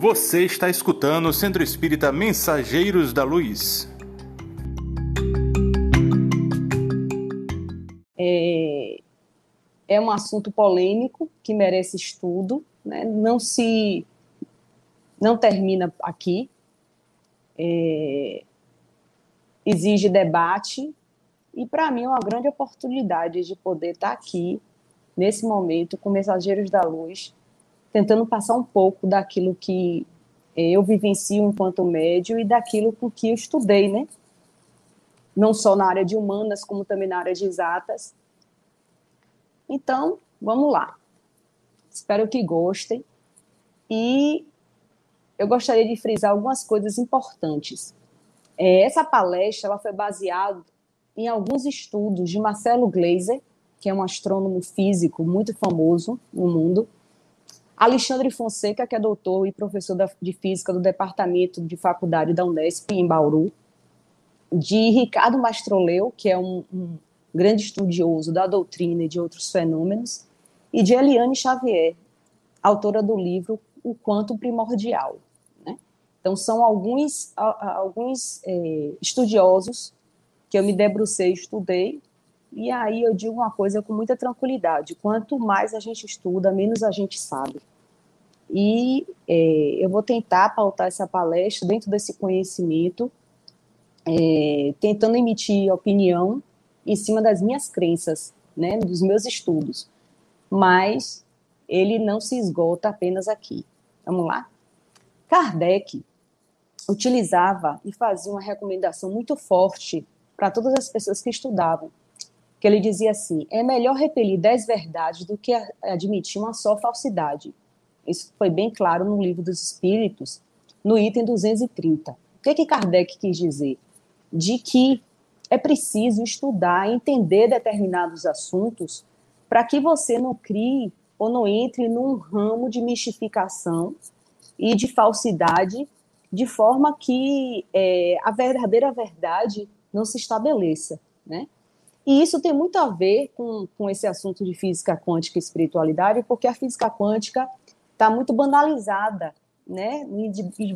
Você está escutando o Centro Espírita Mensageiros da Luz. É, é um assunto polêmico que merece estudo, né? não se não termina aqui, é, exige debate e para mim é uma grande oportunidade de poder estar aqui nesse momento com Mensageiros da Luz tentando passar um pouco daquilo que eu vivencio enquanto médio e daquilo com que eu estudei, né? Não só na área de humanas, como também na área de exatas. Então, vamos lá. Espero que gostem. E eu gostaria de frisar algumas coisas importantes. É, essa palestra ela foi baseada em alguns estudos de Marcelo Gleiser, que é um astrônomo físico muito famoso no mundo, Alexandre Fonseca, que é doutor e professor de física do Departamento de Faculdade da Unesp, em Bauru, de Ricardo Mastroleu, que é um, um grande estudioso da doutrina e de outros fenômenos, e de Eliane Xavier, autora do livro O Quanto Primordial. Né? Então, são alguns, alguns é, estudiosos que eu me debrucei, estudei, e aí eu digo uma coisa com muita tranquilidade: quanto mais a gente estuda, menos a gente sabe. E é, eu vou tentar pautar essa palestra dentro desse conhecimento, é, tentando emitir opinião em cima das minhas crenças, né, dos meus estudos. Mas ele não se esgota apenas aqui. Vamos lá? Kardec utilizava e fazia uma recomendação muito forte para todas as pessoas que estudavam, que ele dizia assim: é melhor repelir dez verdades do que admitir uma só falsidade. Isso foi bem claro no livro dos Espíritos, no item 230. O que, que Kardec quis dizer? De que é preciso estudar, entender determinados assuntos para que você não crie ou não entre num ramo de mistificação e de falsidade, de forma que é, a verdadeira verdade não se estabeleça, né? E isso tem muito a ver com, com esse assunto de física quântica e espiritualidade, porque a física quântica está muito banalizada, né, em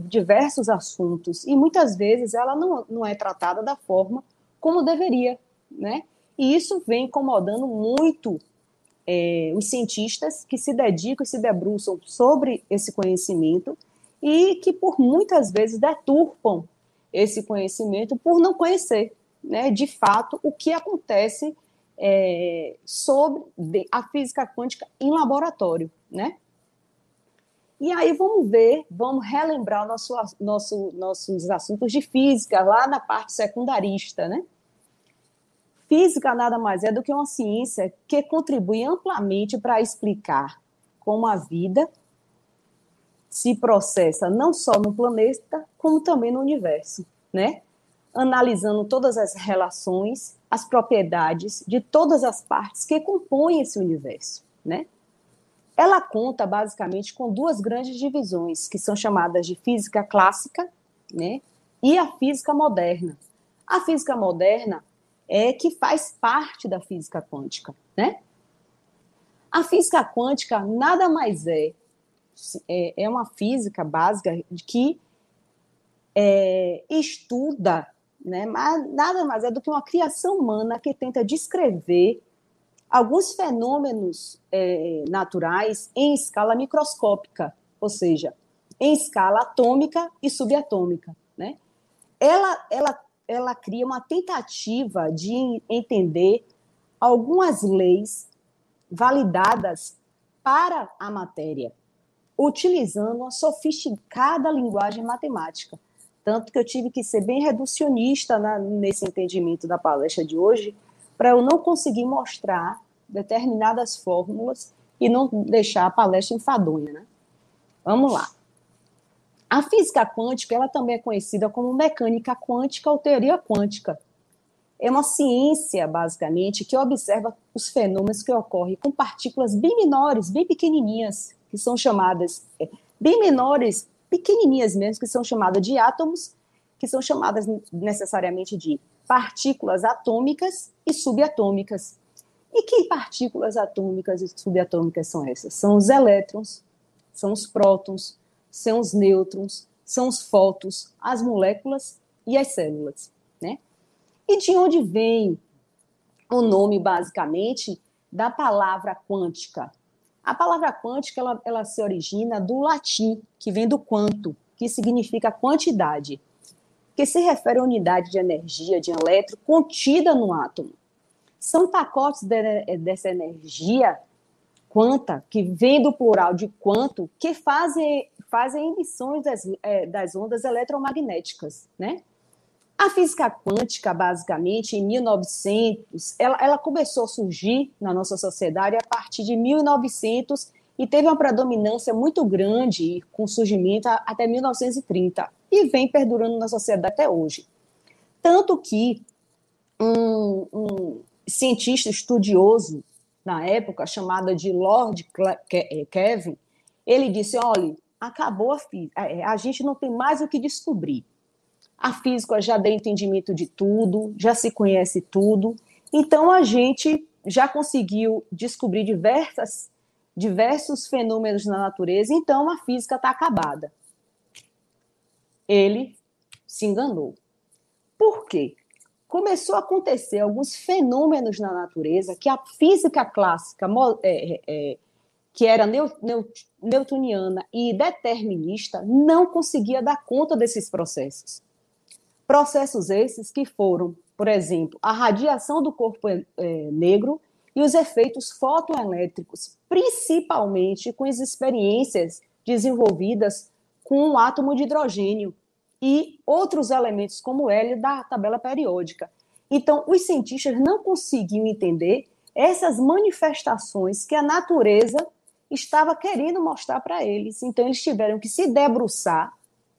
diversos assuntos, e muitas vezes ela não, não é tratada da forma como deveria, né, e isso vem incomodando muito é, os cientistas que se dedicam e se debruçam sobre esse conhecimento e que por muitas vezes deturpam esse conhecimento por não conhecer, né, de fato, o que acontece é, sobre a física quântica em laboratório, né? E aí vamos ver, vamos relembrar nosso, nosso, nossos assuntos de física lá na parte secundarista, né? Física nada mais é do que uma ciência que contribui amplamente para explicar como a vida se processa não só no planeta, como também no universo, né? Analisando todas as relações, as propriedades de todas as partes que compõem esse universo, né? Ela conta basicamente com duas grandes divisões, que são chamadas de física clássica né, e a física moderna. A física moderna é que faz parte da física quântica. Né? A física quântica nada mais é, é, é uma física básica que é, estuda, né, mas nada mais é do que uma criação humana que tenta descrever alguns fenômenos é, naturais em escala microscópica, ou seja, em escala atômica e subatômica. Né? Ela, ela, ela cria uma tentativa de entender algumas leis validadas para a matéria, utilizando uma sofisticada linguagem matemática. Tanto que eu tive que ser bem reducionista na, nesse entendimento da palestra de hoje, para eu não conseguir mostrar determinadas fórmulas e não deixar a palestra enfadonha, né? Vamos lá. A física quântica, ela também é conhecida como mecânica quântica ou teoria quântica. É uma ciência, basicamente, que observa os fenômenos que ocorrem com partículas bem menores, bem pequenininhas, que são chamadas, é, bem menores, pequenininhas mesmo, que são chamadas de átomos, que são chamadas necessariamente de partículas atômicas e subatômicas. E que partículas atômicas e subatômicas são essas? São os elétrons, são os prótons, são os nêutrons, são os fótons, as moléculas e as células, né? E de onde vem o nome, basicamente, da palavra quântica? A palavra quântica, ela, ela se origina do latim, que vem do quanto, que significa quantidade, que se refere à unidade de energia, de elétron, contida no átomo. São pacotes de, dessa energia quanta, que vem do plural de quanto, que fazem, fazem emissões das, é, das ondas eletromagnéticas, né? A física quântica, basicamente, em 1900, ela, ela, começou a surgir na nossa sociedade a partir de 1900 e teve uma predominância muito grande com surgimento até 1930 e vem perdurando na sociedade até hoje. Tanto que um, um cientista estudioso na época, chamado de Lord eh, Kevin, ele disse: olha, acabou a física, é, a gente não tem mais o que descobrir a física já deu entendimento de tudo, já se conhece tudo, então a gente já conseguiu descobrir diversas, diversos fenômenos na natureza, então a física está acabada. Ele se enganou. Por quê? Começou a acontecer alguns fenômenos na natureza que a física clássica, é, é, que era newtoniana e determinista, não conseguia dar conta desses processos. Processos esses que foram, por exemplo, a radiação do corpo é, negro e os efeitos fotoelétricos, principalmente com as experiências desenvolvidas com o átomo de hidrogênio e outros elementos como hélio da tabela periódica. Então, os cientistas não conseguiam entender essas manifestações que a natureza estava querendo mostrar para eles. Então, eles tiveram que se debruçar,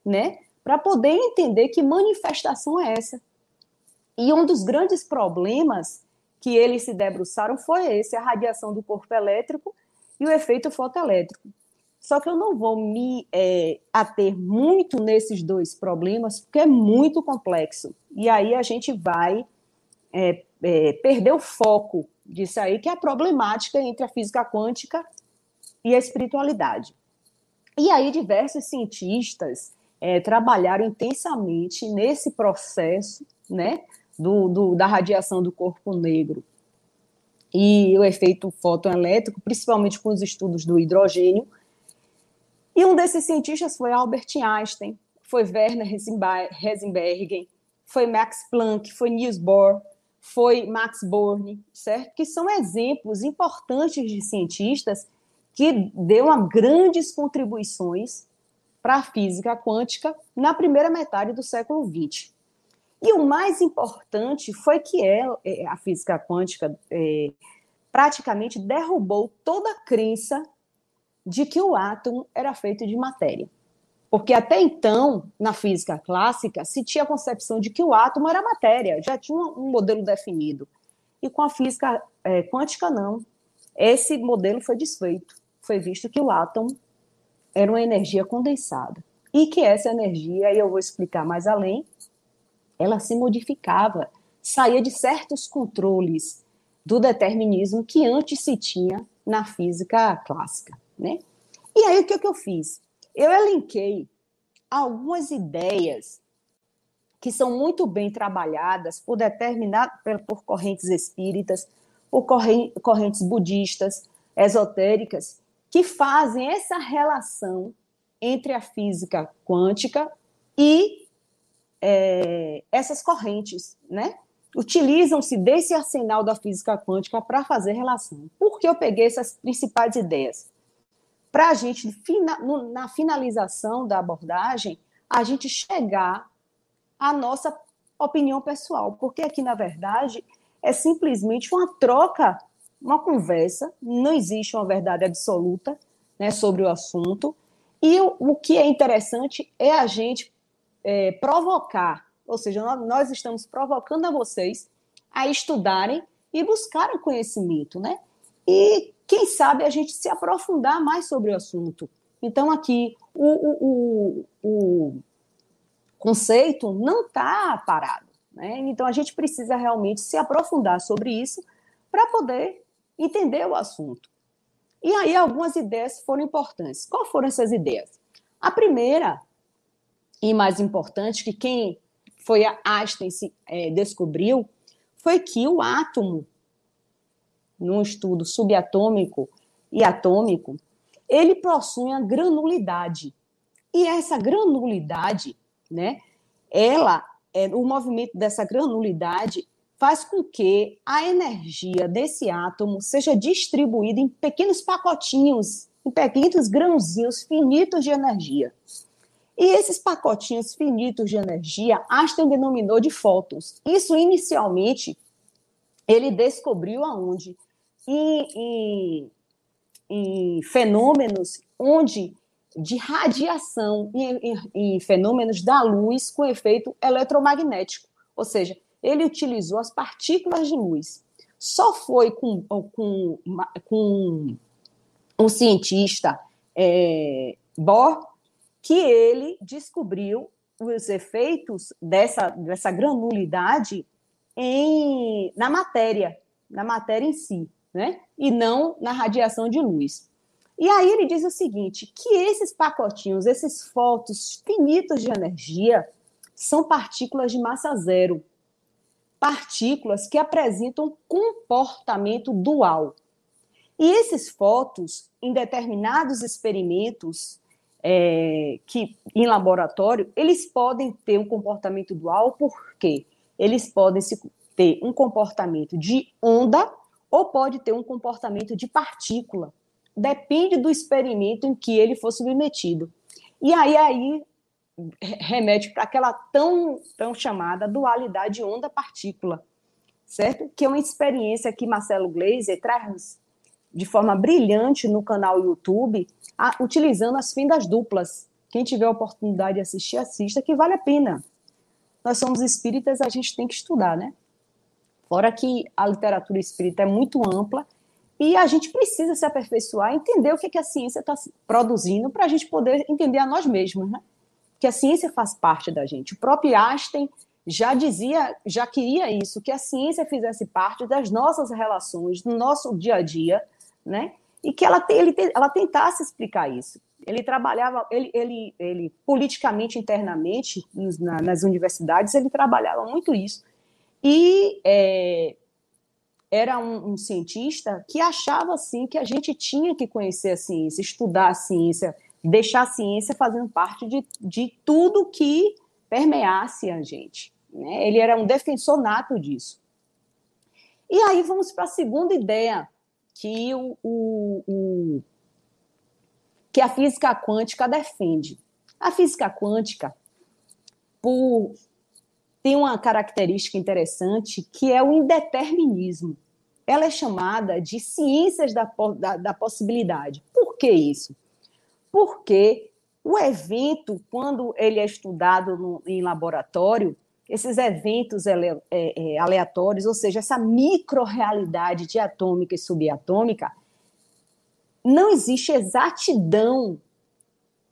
né, para poder entender que manifestação é essa. E um dos grandes problemas que eles se debruçaram foi esse, a radiação do corpo elétrico e o efeito fotoelétrico. Só que eu não vou me é, ater muito nesses dois problemas, porque é muito complexo. E aí a gente vai é, é, perder o foco disso aí, que é a problemática entre a física quântica e a espiritualidade. E aí diversos cientistas é, trabalharam intensamente nesse processo né, do, do, da radiação do corpo negro e o efeito fotoelétrico, principalmente com os estudos do hidrogênio. E um desses cientistas foi Albert Einstein, foi Werner Heisenberg, foi Max Planck, foi Niels Bohr, foi Max Born, certo? Que são exemplos importantes de cientistas que deu grandes contribuições para a física quântica na primeira metade do século XX. E o mais importante foi que ela, é, a física quântica é, praticamente derrubou toda a crença de que o átomo era feito de matéria. Porque até então, na física clássica, se tinha a concepção de que o átomo era matéria, já tinha um modelo definido. E com a física é, quântica, não. Esse modelo foi desfeito. Foi visto que o átomo era uma energia condensada. E que essa energia, e eu vou explicar mais além, ela se modificava, saía de certos controles do determinismo que antes se tinha na física clássica, né? E aí o que, que eu fiz? Eu elenquei algumas ideias que são muito bem trabalhadas por determinado por correntes espíritas, por correntes budistas, esotéricas, que fazem essa relação entre a física quântica e é, essas correntes, né? Utilizam-se desse arsenal da física quântica para fazer relação. Por que eu peguei essas principais ideias? Para a gente, na finalização da abordagem, a gente chegar à nossa opinião pessoal, porque aqui, na verdade, é simplesmente uma troca uma conversa, não existe uma verdade absoluta né, sobre o assunto. E o, o que é interessante é a gente é, provocar, ou seja, nós, estamos provocando a vocês a estudarem e buscarem conhecimento, né? E quem sabe a gente se aprofundar mais sobre o assunto. Então, aqui, o, o, o, conceito não está parado. Né? Então, a gente precisa realmente se aprofundar sobre isso para poder entender o assunto. E aí algumas ideias foram importantes. Quais foram essas ideias? A primeira, e mais importante, que quem foi a Einstein se, é, descobriu, foi que o átomo, num estudo subatômico e atômico, ele possui a granulidade. E essa granulidade, né, ela, é, o movimento dessa granulidade faz com que a energia desse átomo seja distribuída em pequenos pacotinhos, em pequenos grãozinhos finitos de energia. E esses pacotinhos finitos de energia, Einstein denominou de fótons. Isso inicialmente ele descobriu aonde? Em, fenômenos onde de radiação, em, em, fenômenos da luz com efeito eletromagnético. Ou seja, ele utilizou as partículas de luz. Só foi com, com, com um cientista, é, Bohr, que ele descobriu os efeitos dessa, dessa granulidade em, na matéria, na matéria em si, né? e não na radiação de luz. E aí ele diz o seguinte, que esses pacotinhos, esses fótons finitos de energia, são partículas de massa zero, partículas que apresentam comportamento dual. E esses fótons, em determinados experimentos é, que em laboratório, eles podem ter um comportamento dual, porque eles podem ter um comportamento de onda ou pode ter um comportamento de partícula. Depende do experimento em que ele for submetido. E aí, aí remete para aquela tão, tão chamada dualidade onda-partícula, certo? Que é uma experiência que Marcelo Gleiser traz de forma brilhante no canal YouTube, a, utilizando as fendas duplas. Quem tiver a oportunidade de assistir, assista, que vale a pena. Nós somos espíritas, a gente tem que estudar, né? Fora que a literatura espírita é muito ampla e a gente precisa se aperfeiçoar, entender o que, que a ciência está produzindo para a gente poder entender a nós mesmos, né? Que a ciência faz parte da gente. O próprio Einstein já dizia, já queria isso, que a ciência fizesse parte das nossas relações, do nosso dia a dia, né? E que ela, ele, ela tentasse explicar isso. Ele trabalhava, ele, ele, ele politicamente, internamente, na, nas universidades, ele trabalhava muito isso. E é, era um, um, cientista que achava assim que a gente tinha que conhecer a ciência, estudar a ciência, deixar a ciência fazendo parte de, de tudo que permeasse a gente. Né? Ele era um defensor nato disso. E aí vamos para a segunda ideia que o, o, o, que a física quântica defende. A física quântica, por tem uma característica interessante que é o indeterminismo ela é chamada de ciências da, da, da possibilidade. Por que isso? Porque o evento, quando ele é estudado no, em laboratório, esses eventos é, é, aleatórios, ou seja, essa microrealidade diatômica e subatômica, não existe exatidão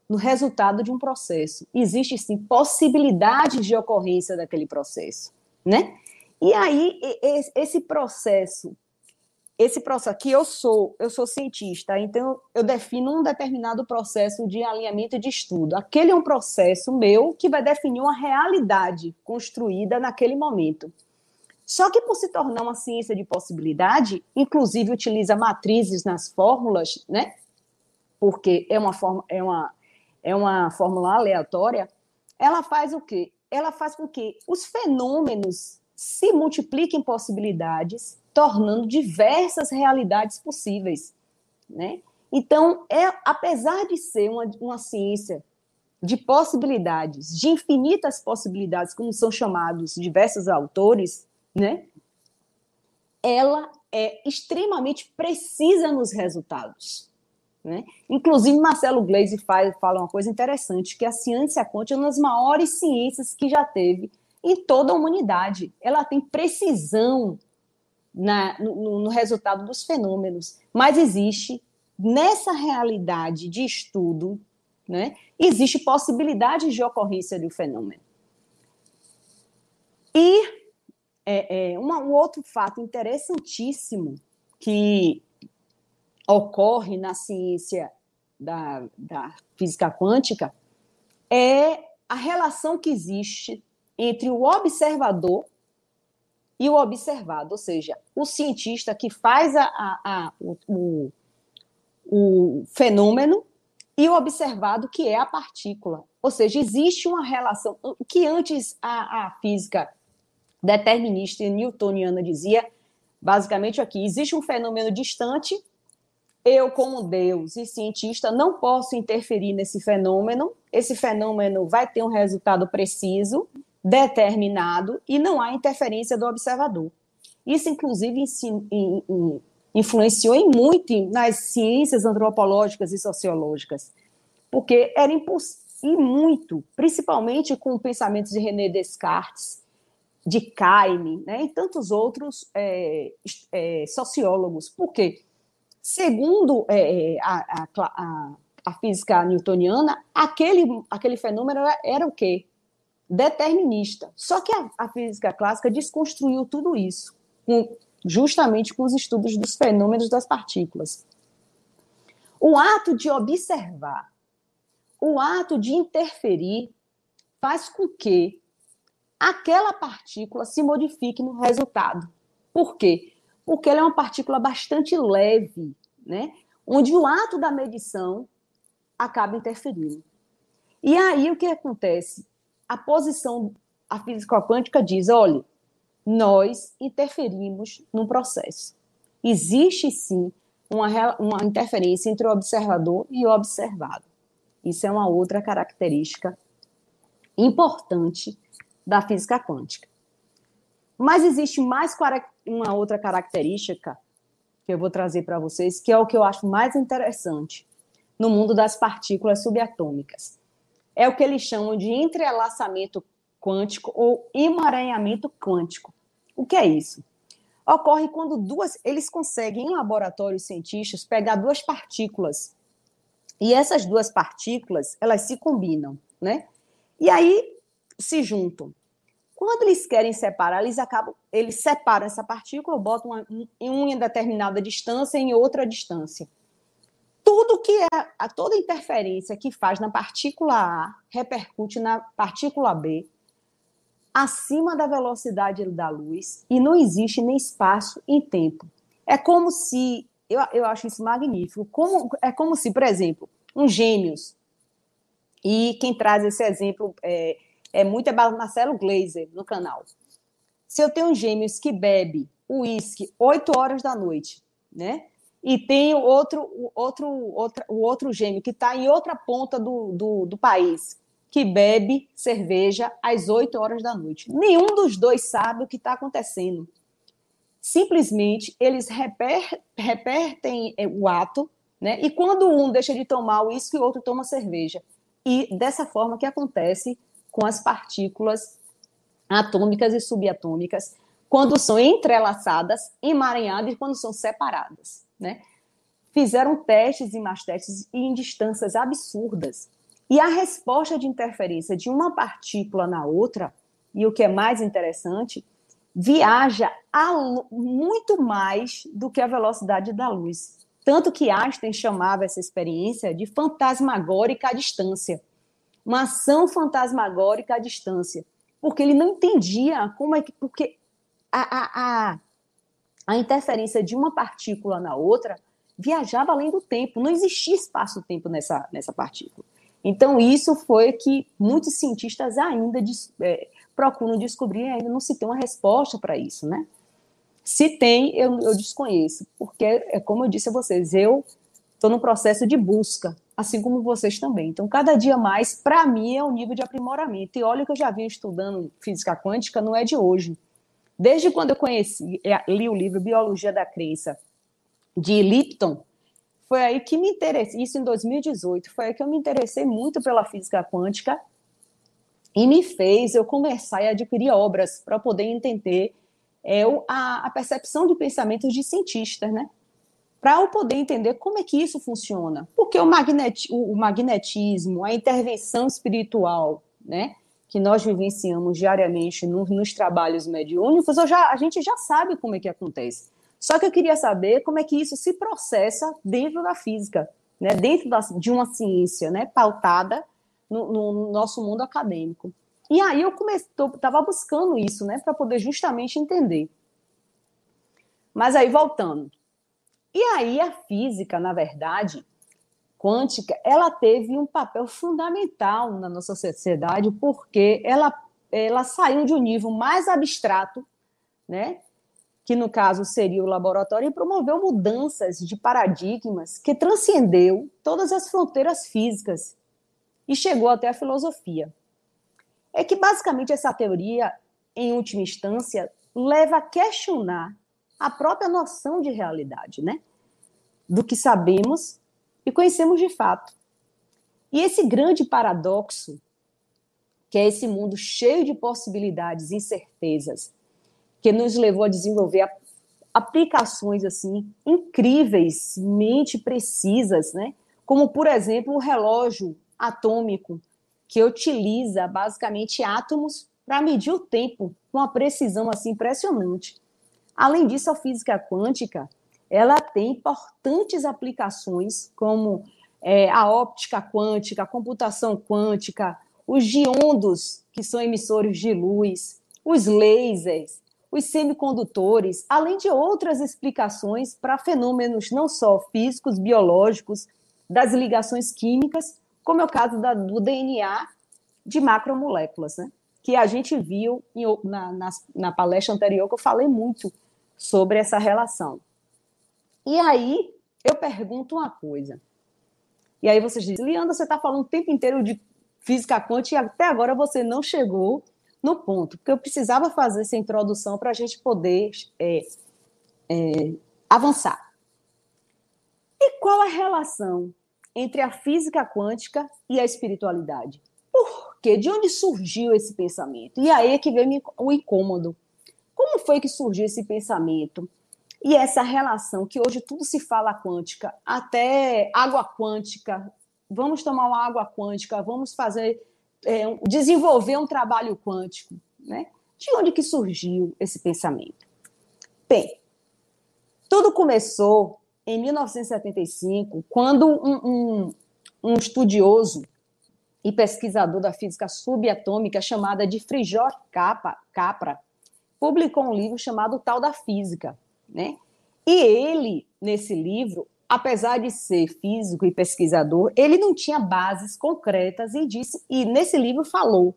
no resultado de um processo. Existe sim possibilidades de ocorrência daquele processo, né? E aí esse processo esse processo aqui eu sou, eu sou cientista, então eu defino um determinado processo de alinhamento de estudo. Aquele é um processo meu que vai definir uma realidade construída naquele momento. Só que por se tornar uma ciência de possibilidade, inclusive utiliza matrizes nas fórmulas, né? Porque é uma forma é uma é uma fórmula aleatória, ela faz o quê? Ela faz com que os fenômenos se multipliquem possibilidades tornando diversas realidades possíveis, né? Então, é, apesar de ser uma, uma ciência de possibilidades, de infinitas possibilidades, como são chamados diversos autores, né? Ela é extremamente precisa nos resultados. Né? Inclusive, Marcelo Gleisi faz, fala uma coisa interessante, que a ciência quântica é uma das maiores ciências que já teve em toda a humanidade. Ela tem precisão na, no, no resultado dos fenômenos, mas existe nessa realidade de estudo, né, existe possibilidade de ocorrência do fenômeno. E é, é, uma, um outro fato interessantíssimo que ocorre na ciência da, da física quântica é a relação que existe entre o observador e o observado, ou seja, o cientista que faz a, a, a o, o, o fenômeno e o observado, que é a partícula. Ou seja, existe uma relação. Que antes a, a física determinista e newtoniana dizia, basicamente aqui, existe um fenômeno distante, eu, como Deus e cientista, não posso interferir nesse fenômeno, esse fenômeno vai ter um resultado preciso, determinado, e não há interferência do observador. Isso, inclusive, influenciou em muito nas ciências antropológicas e sociológicas, porque era impossível, e muito, principalmente com pensamentos de René Descartes, de Caine, né, e tantos outros é, é, sociólogos. Por quê? Segundo é, a, a, a, física newtoniana, aquele, aquele fenômeno era, era o quê? Determinista. Só que a, a física clássica desconstruiu tudo isso, com, justamente com os estudos dos fenômenos das partículas. O ato de observar, o ato de interferir, faz com que aquela partícula se modifique no resultado. Por quê? Porque ela é uma partícula bastante leve, né? onde o ato da medição acaba interferindo. E aí o que acontece? A posição, a física quântica diz: olha, nós interferimos no processo. Existe sim uma, uma interferência entre o observador e o observado. Isso é uma outra característica importante da física quântica. Mas existe mais uma outra característica que eu vou trazer para vocês, que é o que eu acho mais interessante no mundo das partículas subatômicas. É o que eles chamam de entrelaçamento quântico ou emaranhamento quântico. O que é isso? Ocorre quando duas, eles conseguem em laboratórios cientistas pegar duas partículas e essas duas partículas elas se combinam, né? E aí se juntam. Quando eles querem separar, eles acabam, eles separam essa partícula, botam uma, em uma determinada distância em outra distância. Tudo que é toda interferência que faz na partícula A repercute na partícula B acima da velocidade da luz e não existe nem espaço e tempo. É como se eu, eu acho isso magnífico. Como, é como se, por exemplo, um gêmeos, e quem traz esse exemplo é, é muito é Marcelo Glazer no canal. Se eu tenho gêmeos que bebe uísque 8 horas da noite, né? E tem outro, outro, outro, o outro gêmeo que está em outra ponta do, do, do, país, que bebe cerveja às 8 horas da noite. Nenhum dos dois sabe o que está acontecendo. Simplesmente eles reper, repertem é, o ato, né? E quando um deixa de tomar uísque, o outro toma cerveja. E dessa forma que acontece com as partículas atômicas e subatômicas quando são entrelaçadas, emaranhadas e quando são separadas, né? Fizeram testes e mais testes em distâncias absurdas. E a resposta de interferência de uma partícula na outra, e o que é mais interessante, viaja muito mais do que a velocidade da luz. Tanto que Einstein chamava essa experiência de fantasmagórica à distância uma ação fantasmagórica à distância, porque ele não entendia como é que. Porque a, a, a, a interferência de uma partícula na outra viajava além do tempo, não existia espaço-tempo nessa, nessa partícula. Então, isso foi que muitos cientistas ainda é, procuram descobrir, ainda não se tem uma resposta para isso, né? Se tem, eu, eu desconheço, porque, é como eu disse a vocês, eu estou no processo de busca assim como vocês também. Então, cada dia mais, para mim, é um nível de aprimoramento. E olha que eu já vinha estudando física quântica, não é de hoje. Desde quando eu conheci, é, li o livro Biologia da Crença, de Lipton, foi aí que me interessei, isso em 2018, foi aí que eu me interessei muito pela física quântica e me fez eu começar e adquirir obras para poder entender é, a, a percepção de pensamentos de cientistas, né? Para eu poder entender como é que isso funciona. Porque o, magnet, o magnetismo, a intervenção espiritual, né, que nós vivenciamos diariamente no, nos trabalhos mediúnicos, já, a gente já sabe como é que acontece. Só que eu queria saber como é que isso se processa dentro da física, né, dentro da, de uma ciência né, pautada no, no nosso mundo acadêmico. E aí eu estava buscando isso, né, para poder justamente entender. Mas aí voltando. E aí a física, na verdade, quântica, ela teve um papel fundamental na nossa sociedade, porque ela, ela saiu de um nível mais abstrato, né, que no caso seria o laboratório, e promoveu mudanças de paradigmas que transcendeu todas as fronteiras físicas e chegou até a filosofia. É que basicamente essa teoria, em última instância, leva a questionar a própria noção de realidade, né? Do que sabemos e conhecemos de fato. E esse grande paradoxo, que é esse mundo cheio de possibilidades e incertezas, que nos levou a desenvolver aplicações assim incríveis, mente precisas, né? Como por exemplo o relógio atômico que utiliza basicamente átomos para medir o tempo com uma precisão assim impressionante. Além disso, a física quântica ela tem importantes aplicações como é, a óptica quântica, a computação quântica, os diondos, que são emissores de luz, os lasers, os semicondutores, além de outras explicações para fenômenos não só físicos, biológicos, das ligações químicas, como é o caso da, do DNA de macromoléculas, né? que a gente viu em, na, na, na palestra anterior, que eu falei muito sobre essa relação. E aí, eu pergunto uma coisa. E aí vocês dizem, Leandro, você está falando o tempo inteiro de física quântica e até agora você não chegou no ponto, porque eu precisava fazer essa introdução para a gente poder é, é, avançar. E qual a relação entre a física quântica e a espiritualidade? Por quê? De onde surgiu esse pensamento? E aí é que vem o incômodo. Como foi que surgiu esse pensamento? E essa relação, que hoje tudo se fala quântica, até água quântica, vamos tomar uma água quântica, vamos fazer é, desenvolver um trabalho quântico. Né? De onde que surgiu esse pensamento? Bem, tudo começou em 1975, quando um, um, um estudioso e pesquisador da física subatômica chamada de Frijor Capra publicou um livro chamado Tal da Física, né? E ele, nesse livro, apesar de ser físico e pesquisador, ele não tinha bases concretas e disse e nesse livro falou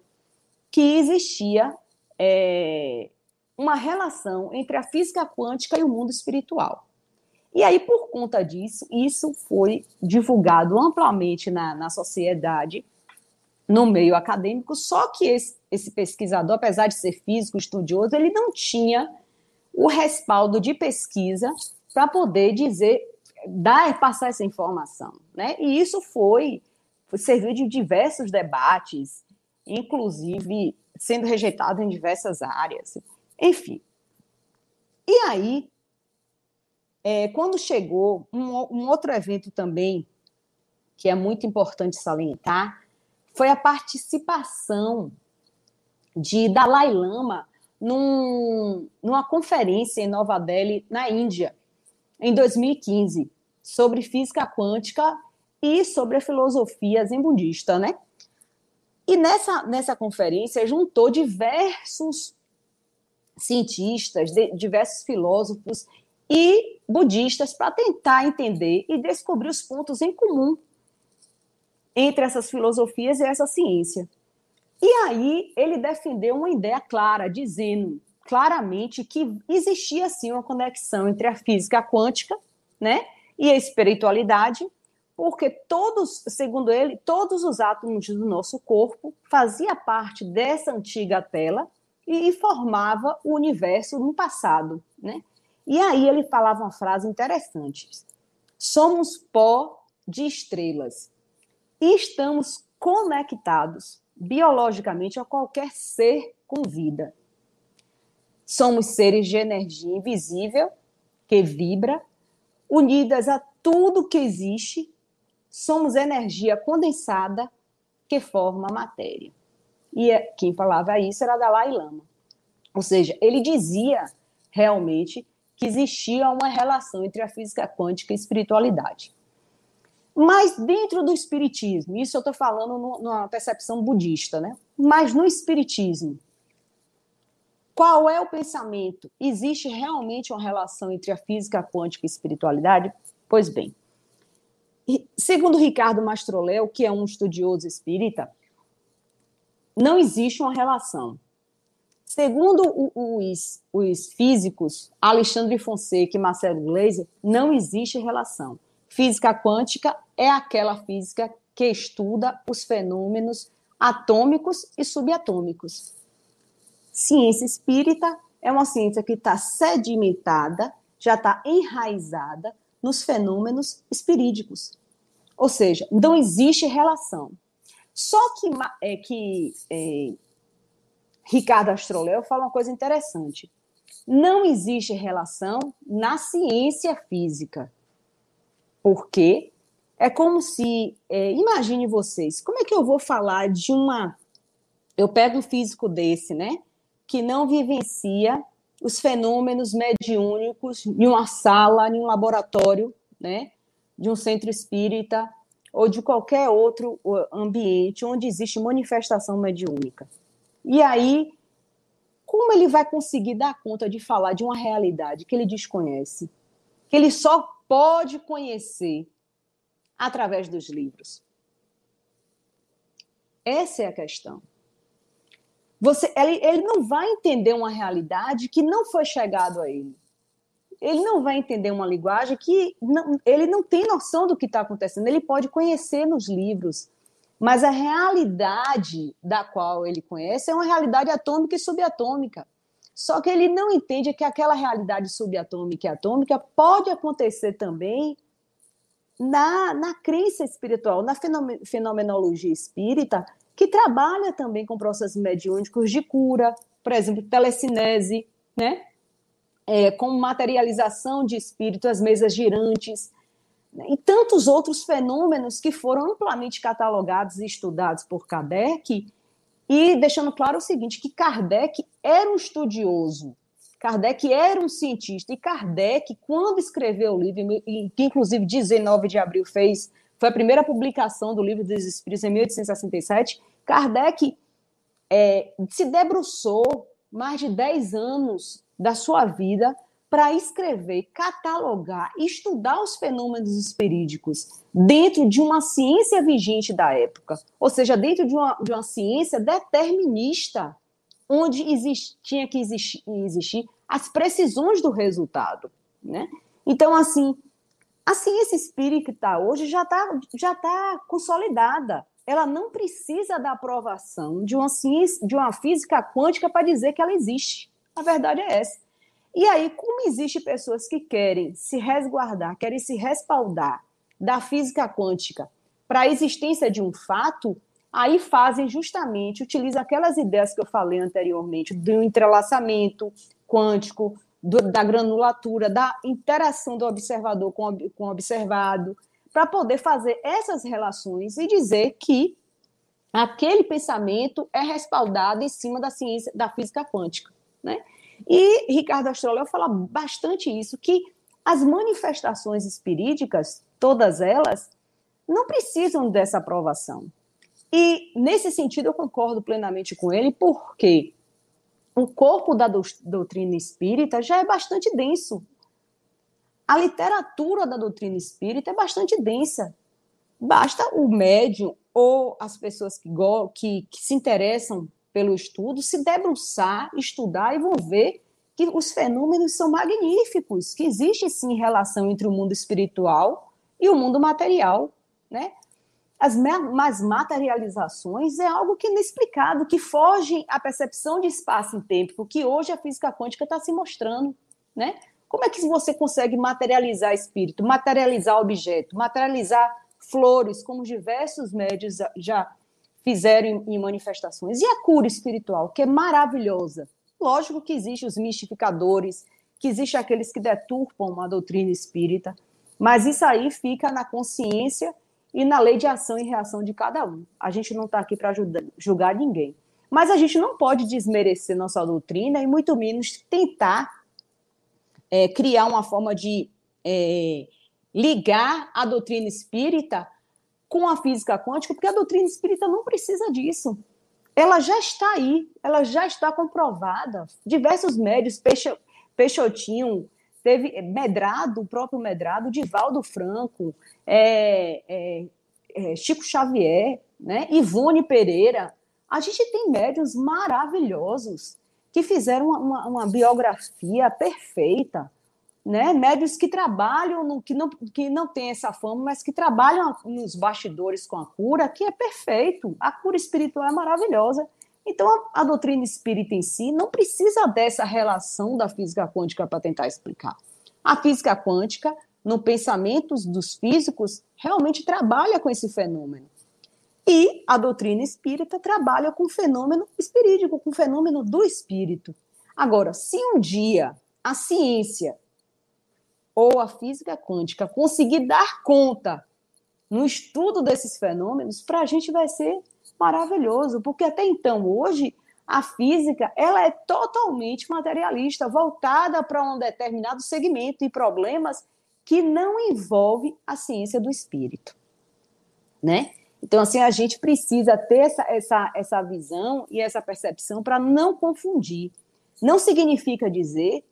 que existia é, uma relação entre a física quântica e o mundo espiritual. E aí, por conta disso, isso foi divulgado amplamente na, na sociedade, no meio acadêmico, só que esse, esse pesquisador, apesar de ser físico, estudioso, ele não tinha o respaldo de pesquisa para poder dizer dar e passar essa informação, né? E isso foi, foi serviu de diversos debates, inclusive sendo rejeitado em diversas áreas, enfim. E aí, é, quando chegou um, um outro evento também que é muito importante salientar, foi a participação de Dalai Lama num, numa conferência em Nova Delhi, na Índia, em 2015 sobre física quântica e sobre a filosofia zen budista, né? E nessa, nessa conferência juntou diversos cientistas, diversos filósofos e budistas para tentar entender e descobrir os pontos em comum entre essas filosofias e essa ciência. E aí ele defendeu uma ideia clara, dizendo claramente que existia sim uma conexão entre a física quântica, né, e a espiritualidade, porque todos, segundo ele, todos os átomos do nosso corpo fazia parte dessa antiga tela e, formava o universo no passado, né? E aí ele falava uma frase interessante: somos pó de estrelas e estamos conectados biologicamente a qualquer ser com vida. Somos seres de energia invisível que vibra unidas a tudo que existe, somos energia condensada que forma a matéria. E é, quem falava isso era Dalai Lama. Ou seja, ele dizia realmente que existia uma relação entre a física quântica e a espiritualidade. Mas dentro do espiritismo, isso eu estou falando numa percepção budista, né? Mas no espiritismo, qual é o pensamento? Existe realmente uma relação entre a física quântica e a espiritualidade? Pois bem, segundo Ricardo Mastroléu, que é um estudioso espírita, não existe uma relação. Segundo os, os físicos Alexandre Fonseca e Marcelo Gleiser, não existe relação. Física quântica é aquela física que estuda os fenômenos atômicos e subatômicos. Ciência espírita é uma ciência que está sedimentada, já está enraizada nos fenômenos espirídicos. Ou seja, não existe relação. Só que, é, que é, Ricardo Astroléu fala uma coisa interessante. Não existe relação na ciência física. Porque é como se. É, imagine vocês, como é que eu vou falar de uma. Eu pego um físico desse, né? que não vivencia os fenômenos mediúnicos em uma sala, em um laboratório, né, de um centro espírita ou de qualquer outro ambiente onde existe manifestação mediúnica. E aí, como ele vai conseguir dar conta de falar de uma realidade que ele desconhece, que ele só pode conhecer através dos livros? Essa é a questão. Você, ele, ele não vai entender uma realidade que não foi chegado a ele. Ele não vai entender uma linguagem que não, ele não tem noção do que está acontecendo. Ele pode conhecer nos livros, mas a realidade da qual ele conhece é uma realidade atômica e subatômica. Só que ele não entende que aquela realidade subatômica e atômica pode acontecer também na, na crença espiritual, na fenomenologia espírita, que trabalha também com processos mediúnicos de cura, por exemplo, telecinese, né? É, com materialização de espírito, as mesas girantes, né? e tantos outros fenômenos que foram amplamente catalogados e estudados por Kardec, e deixando claro o seguinte, que Kardec era um estudioso, Kardec era um cientista, e Kardec, quando escreveu o livro, que inclusive 19 de abril fez foi a primeira publicação do Livro dos Espíritos em 1867. Kardec é, se debruçou mais de 10 anos da sua vida para escrever, catalogar, estudar os fenômenos espirídicos dentro de uma ciência vigente da época, ou seja, dentro de uma, de uma ciência determinista, onde tinha que existir, existir as precisões do resultado. Né? Então, assim, a ciência espírita hoje já está já tá consolidada. Ela não precisa da aprovação de uma ciência, de uma física quântica para dizer que ela existe. A verdade é essa. E aí, como existe pessoas que querem se resguardar, querem se respaldar da física quântica para a existência de um fato, aí fazem justamente, utilizam aquelas ideias que eu falei anteriormente, do entrelaçamento quântico, do, da granulatura, da interação do observador com, com o observado, para poder fazer essas relações e dizer que aquele pensamento é respaldado em cima da ciência da física quântica, né? E Ricardo Astroléu fala bastante isso que as manifestações espirídicas, todas elas, não precisam dessa aprovação. E nesse sentido eu concordo plenamente com ele, porque o corpo da doutrina espírita já é bastante denso. A literatura da doutrina espírita é bastante densa. Basta o médium ou as pessoas que, que, que se interessam pelo estudo se debruçar, estudar e vão ver que os fenômenos são magníficos, que existe sim relação entre o mundo espiritual e o mundo material, né? As, as materializações é algo que é inexplicado, que foge à percepção de espaço e tempo, que hoje a física quântica está se mostrando, né? Como é que você consegue materializar espírito, materializar objeto, materializar flores, como diversos médios já fizeram em manifestações? E a cura espiritual, que é maravilhosa. Lógico que existem os mistificadores, que existem aqueles que deturpam a doutrina espírita, mas isso aí fica na consciência e na lei de ação e reação de cada um. A gente não está aqui para julgar ninguém. Mas a gente não pode desmerecer nossa doutrina e muito menos tentar é, criar uma forma de é, ligar a doutrina espírita com a física quântica, porque a doutrina espírita não precisa disso. Ela já está aí, ela já está comprovada. Diversos médios, Peixotinho, teve Medrado, o próprio Medrado, Divaldo Franco, é, é, é, Chico Xavier, né, Ivone Pereira. A gente tem médios maravilhosos que fizeram uma, uma, biografia perfeita né? Médios que trabalham, no, que, não, que não têm essa fama, mas que trabalham nos bastidores com a cura, que é perfeito. A cura espiritual é maravilhosa. Então, a, a doutrina espírita em si não precisa dessa relação da física quântica para tentar explicar. A física quântica, no pensamento dos físicos, realmente trabalha com esse fenômeno. E a doutrina espírita trabalha com o fenômeno espirídico, com o fenômeno do espírito. Agora, se um dia a ciência ou a física quântica conseguir dar conta no estudo desses fenômenos, para a gente vai ser maravilhoso, porque até então, hoje, a física ela é totalmente materialista, voltada para um determinado segmento e problemas que não envolve a ciência do espírito, né? Então, assim, a gente precisa ter essa, essa, essa visão e essa percepção para não confundir. Não significa dizer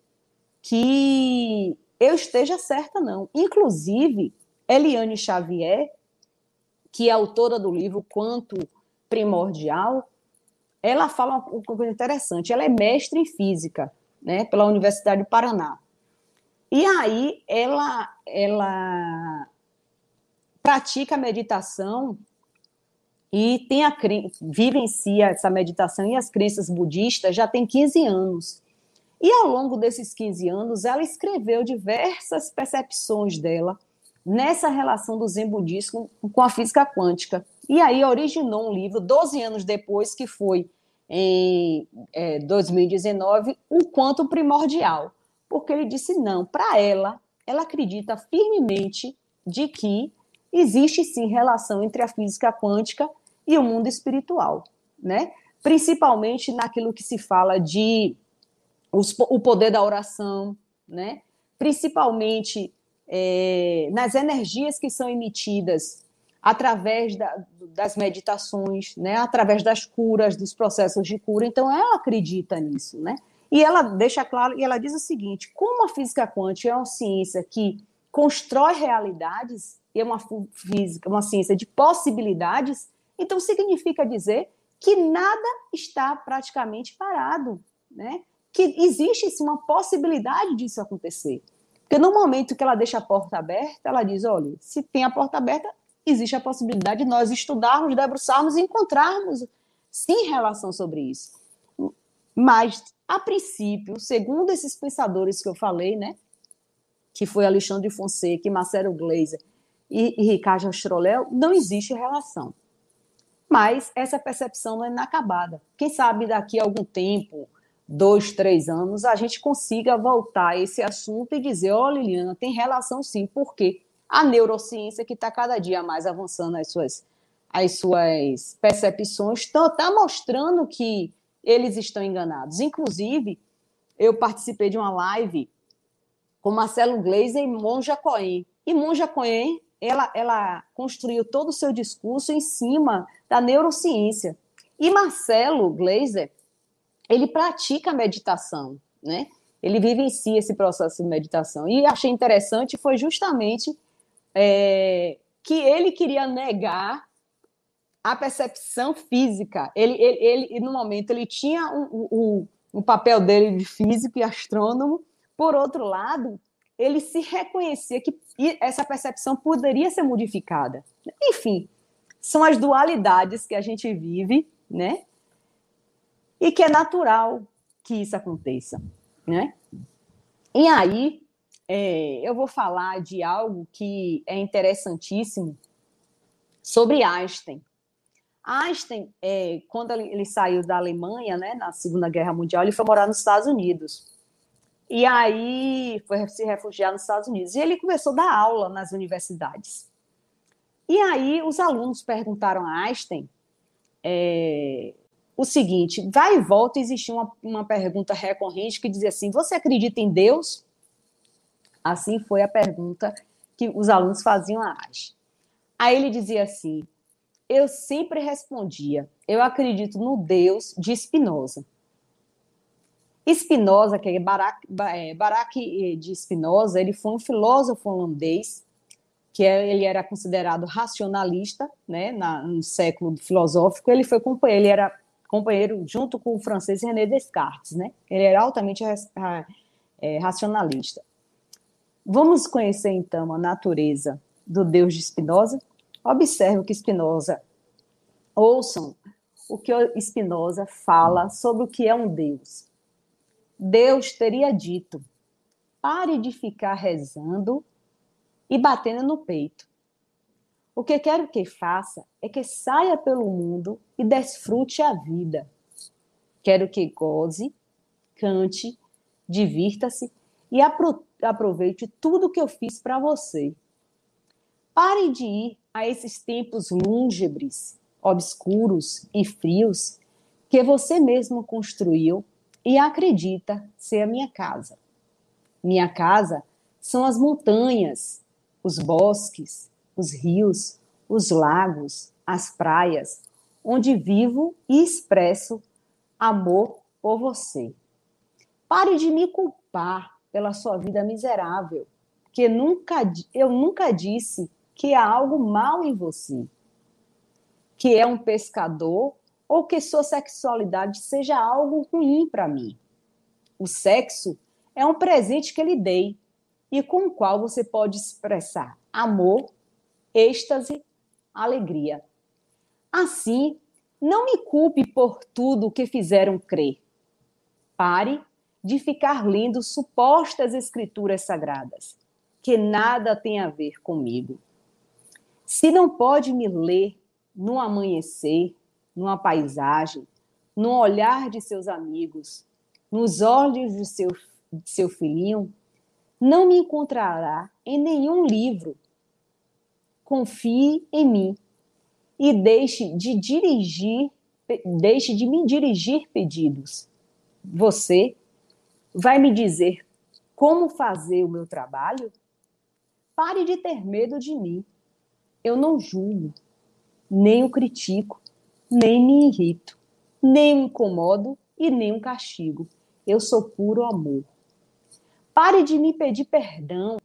que eu esteja certa, não. Inclusive, Eliane Xavier, que é autora do livro Quanto Primordial, ela fala uma coisa interessante. Ela é mestre em física, né, pela Universidade do Paraná. E aí ela, ela pratica meditação e tem a vivencia essa meditação e as crenças budistas já tem 15 anos. E ao longo desses 15 anos, ela escreveu diversas percepções dela nessa relação do Zen budismo com a física quântica. E aí originou um livro, 12 anos depois, que foi em é, 2019, O Quanto Primordial. Porque ele disse não, para ela, ela acredita firmemente de que existe sim relação entre a física quântica e o mundo espiritual, né? Principalmente naquilo que se fala de os, o poder da oração, né? principalmente é, nas energias que são emitidas através da, das meditações, né? através das curas, dos processos de cura. Então, ela acredita nisso. Né? E ela deixa claro, e ela diz o seguinte: como a física quântica é uma ciência que constrói realidades, e é uma física, uma ciência de possibilidades, então significa dizer que nada está praticamente parado. Né? que existe sim, uma possibilidade disso acontecer. Porque no momento que ela deixa a porta aberta, ela diz: olha, se tem a porta aberta, existe a possibilidade de nós estudarmos, debruçarmos e encontrarmos sim relação sobre isso. Mas, a princípio, segundo esses pensadores que eu falei, né, que foi Alexandre Fonseca, Marcelo Gleiser e, e Ricardo Astroléu, não existe relação. Mas essa percepção não é inacabada. Quem sabe daqui a algum tempo, dois, três anos, a gente consiga voltar a esse assunto e dizer, ó, Liliana, tem relação sim, porque a neurociência que está cada dia mais avançando as suas, as suas percepções está tá mostrando que eles estão enganados. Inclusive, eu participei de uma live com Marcelo Gleiser e Monja Cohen. E Monja Cohen, ela, ela construiu todo o seu discurso em cima da neurociência. E Marcelo Gleiser, ele pratica meditação, né? Ele vivencia esse processo de meditação. E achei interessante foi justamente é, que ele queria negar a percepção física. Ele, ele, ele no momento, ele tinha um, um, um papel dele de físico e astrônomo. Por outro lado, ele se reconhecia que essa percepção poderia ser modificada. Enfim, são as dualidades que a gente vive, né? e que é natural que isso aconteça, né? E aí é, eu vou falar de algo que é interessantíssimo sobre Einstein. Einstein, é, quando ele, saiu da Alemanha, né, na Segunda Guerra Mundial, ele foi morar nos Estados Unidos. E aí foi se refugiar nos Estados Unidos. E ele começou a dar aula nas universidades. E aí os alunos perguntaram a Einstein é, o seguinte: vai e volta, existia uma, uma pergunta recorrente que dizia assim: Você acredita em Deus? Assim foi a pergunta que os alunos faziam a arte. Aí ele dizia assim: eu sempre respondia, eu acredito no Deus de Spinoza. Spinoza, que é Barak, é, Barak eh, de Spinoza, ele foi um filósofo holandês que é, ele era considerado racionalista, né, na, no século filosófico. Ele foi ele era companheiro junto com o francês René Descartes, né? Ele era altamente é, racionalista. Vamos conhecer então a natureza do Deus de Spinoza. Observe o que Spinoza ouçam o que Spinoza fala sobre o que é um Deus. Deus teria dito: pare de ficar rezando e batendo no peito. O que quero que faça é que saia pelo mundo e desfrute a vida. Quero que goze, cante, divirta-se e aproveite tudo que eu fiz para você. Pare de ir a esses tempos lúngubres, obscuros e frios que você mesmo construiu e acredita ser a minha casa. Minha casa são as montanhas, os bosques, os rios, os lagos, as praias, onde vivo e expresso amor por você. Pare de me culpar pela sua vida miserável, que nunca, eu nunca disse que há algo mal em você, que é um pescador ou que sua sexualidade seja algo ruim para mim. O sexo é um presente que lhe dei e com o qual você pode expressar amor, êxtase, alegria. Assim, não me culpe por tudo o que fizeram crer. Pare de ficar lendo supostas escrituras sagradas, que nada tem a ver comigo. Se não pode me ler no amanhecer, numa paisagem, no olhar de seus amigos, nos olhos de seu, de seu filhinho, não me encontrará em nenhum livro. Confie em mim e deixe de dirigir, deixe de me dirigir pedidos. Você vai me dizer como fazer o meu trabalho? Pare de ter medo de mim. Eu não julgo, nem o critico, nem me irrito, nem o incomodo e nem o castigo. Eu sou puro amor. Pare de me pedir perdão.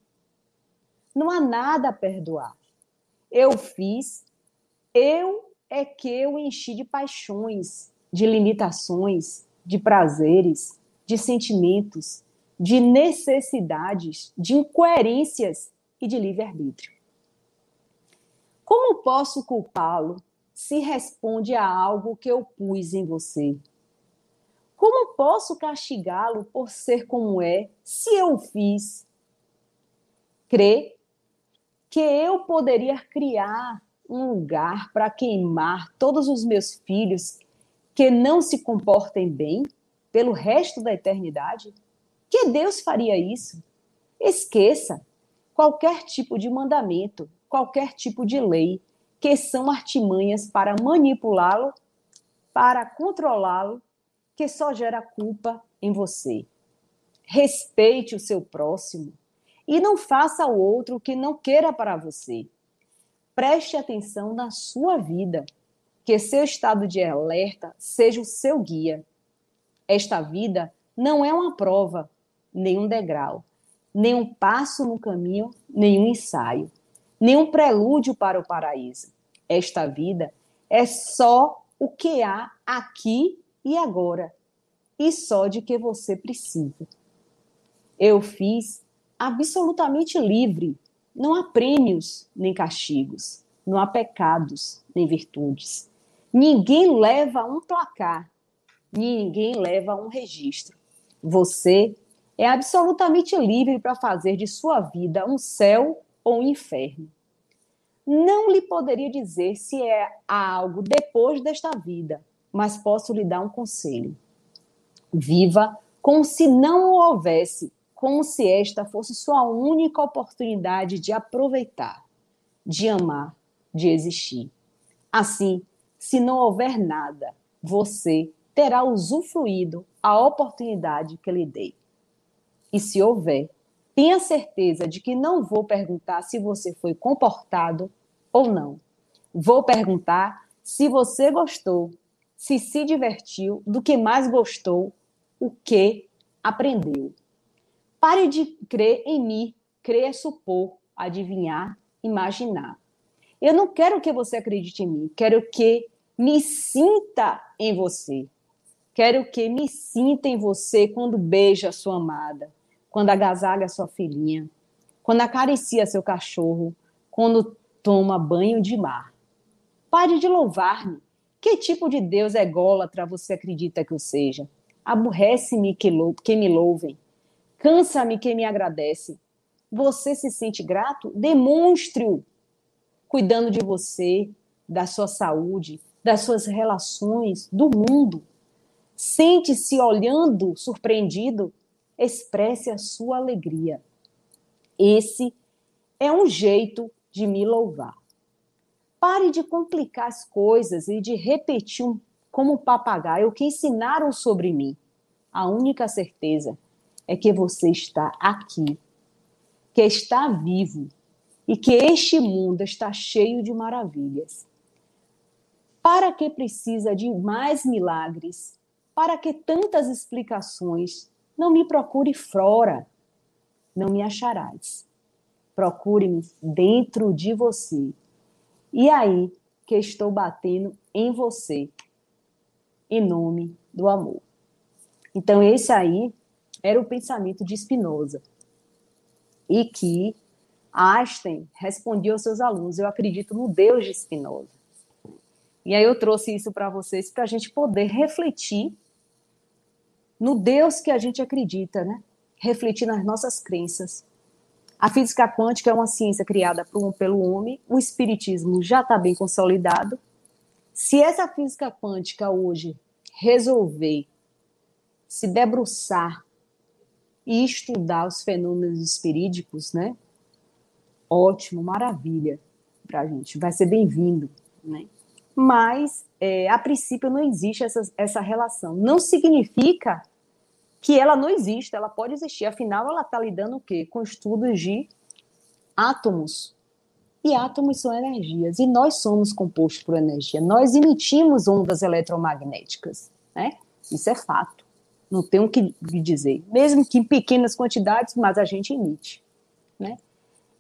Não há nada a perdoar. Eu fiz, eu é que eu enchi de paixões, de limitações, de prazeres, de sentimentos, de necessidades, de incoerências e de livre-arbítrio. Como posso culpá-lo se responde a algo que eu pus em você? Como posso castigá-lo por ser como é, se eu fiz? Crê que eu poderia criar um lugar para queimar todos os meus filhos que não se comportem bem pelo resto da eternidade? Que Deus faria isso? Esqueça qualquer tipo de mandamento, qualquer tipo de lei, que são artimanhas para manipulá-lo, para controlá-lo que só gera culpa em você. Respeite o seu próximo e não faça ao outro o que não queira para você. Preste atenção na sua vida, que seu estado de alerta seja o seu guia. Esta vida não é uma prova, nem um degrau, nem um passo no caminho, nem um ensaio, nem um prelúdio para o paraíso. Esta vida é só o que há aqui e agora, e só de que você precisa. Eu fiz absolutamente livre. Não há prêmios nem castigos, não há pecados nem virtudes. Ninguém leva um placar, ninguém leva um registro. Você é absolutamente livre para fazer de sua vida um céu ou um inferno. Não lhe poderia dizer se é algo depois desta vida, mas posso lhe dar um conselho. Viva como se não o houvesse, como se esta fosse sua única oportunidade de aproveitar, de amar, de existir. Assim, se não houver nada, você terá usufruído a oportunidade que lhe dei. E se houver, tenha certeza de que não vou perguntar se você foi comportado ou não. Vou perguntar se você gostou, se se divertiu, do que mais gostou, o que aprendeu. Pare de crer em mim, crer é supor, adivinhar, imaginar. Eu não quero que você acredite em mim, quero que me sinta em você. Quero que me sinta em você quando beija a sua amada, quando agasalha a sua filhinha, quando acaricia seu cachorro, quando toma banho de mar. Pare de louvar-me. Que tipo de Deus ególatra você acredita que eu seja? Aborrece-me que, que me louvem. Cansa-me que me agradece. Você se sente grato? Demonstre-o. Cuidando de você, da sua saúde, das suas relações, do mundo. Sente-se olhando surpreendido, expresse a sua alegria. Esse é um jeito de me louvar. Pare de complicar as coisas e de repetir um, como um papagaio o que ensinaram sobre mim. A única certeza é que você está aqui, que está vivo e que este mundo está cheio de maravilhas. Para que precisa de mais milagres? Para que tantas explicações? Não me procure fora, não me acharás. Procure-me dentro de você. E aí que estou batendo em você, em nome do amor. Então, esse aí era o pensamento de Spinoza. E que Einstein respondia aos seus alunos: Eu acredito no Deus de Spinoza. E aí eu trouxe isso para vocês para a gente poder refletir no Deus que a gente acredita, né? Refletir nas nossas crenças. A física quântica é uma ciência criada pelo homem, o espiritismo já está bem consolidado. Se essa física quântica hoje resolver se debruçar e estudar os fenômenos espirídicos, né? Ótimo, maravilha para a gente, vai ser bem-vindo, né? mas é, a princípio não existe essa, essa relação. Não significa que ela não existe, ela pode existir. Afinal, ela está lidando o quê? Com estudos de átomos. E átomos são energias, e nós somos compostos por energia. Nós emitimos ondas eletromagnéticas, né? Isso é fato. Não tenho o que dizer. Mesmo que em pequenas quantidades, mas a gente emite, né?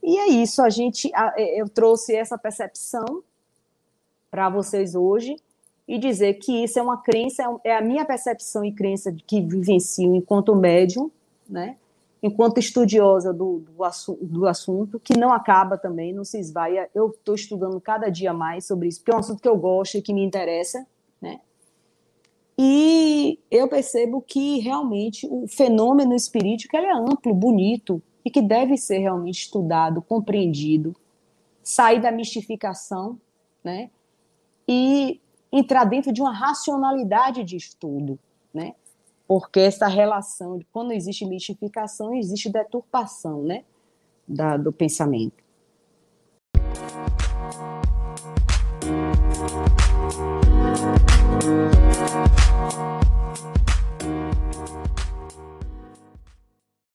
E é isso, a gente, eu trouxe essa percepção para vocês hoje e dizer que isso é uma crença, é, a minha percepção e crença de que vivencio enquanto médium, né? enquanto estudiosa do, do, assu do, assunto, que não acaba também, não se esvaia. Eu estou estudando cada dia mais sobre isso, porque é um assunto que eu gosto e que me interessa, né? E eu percebo que realmente o fenômeno espiritual ele é amplo, bonito e que deve ser realmente estudado, compreendido, sair da mistificação, né? e entrar dentro de uma racionalidade de estudo, né? Porque essa relação de quando existe mistificação, existe deturpação, né? Da, do pensamento.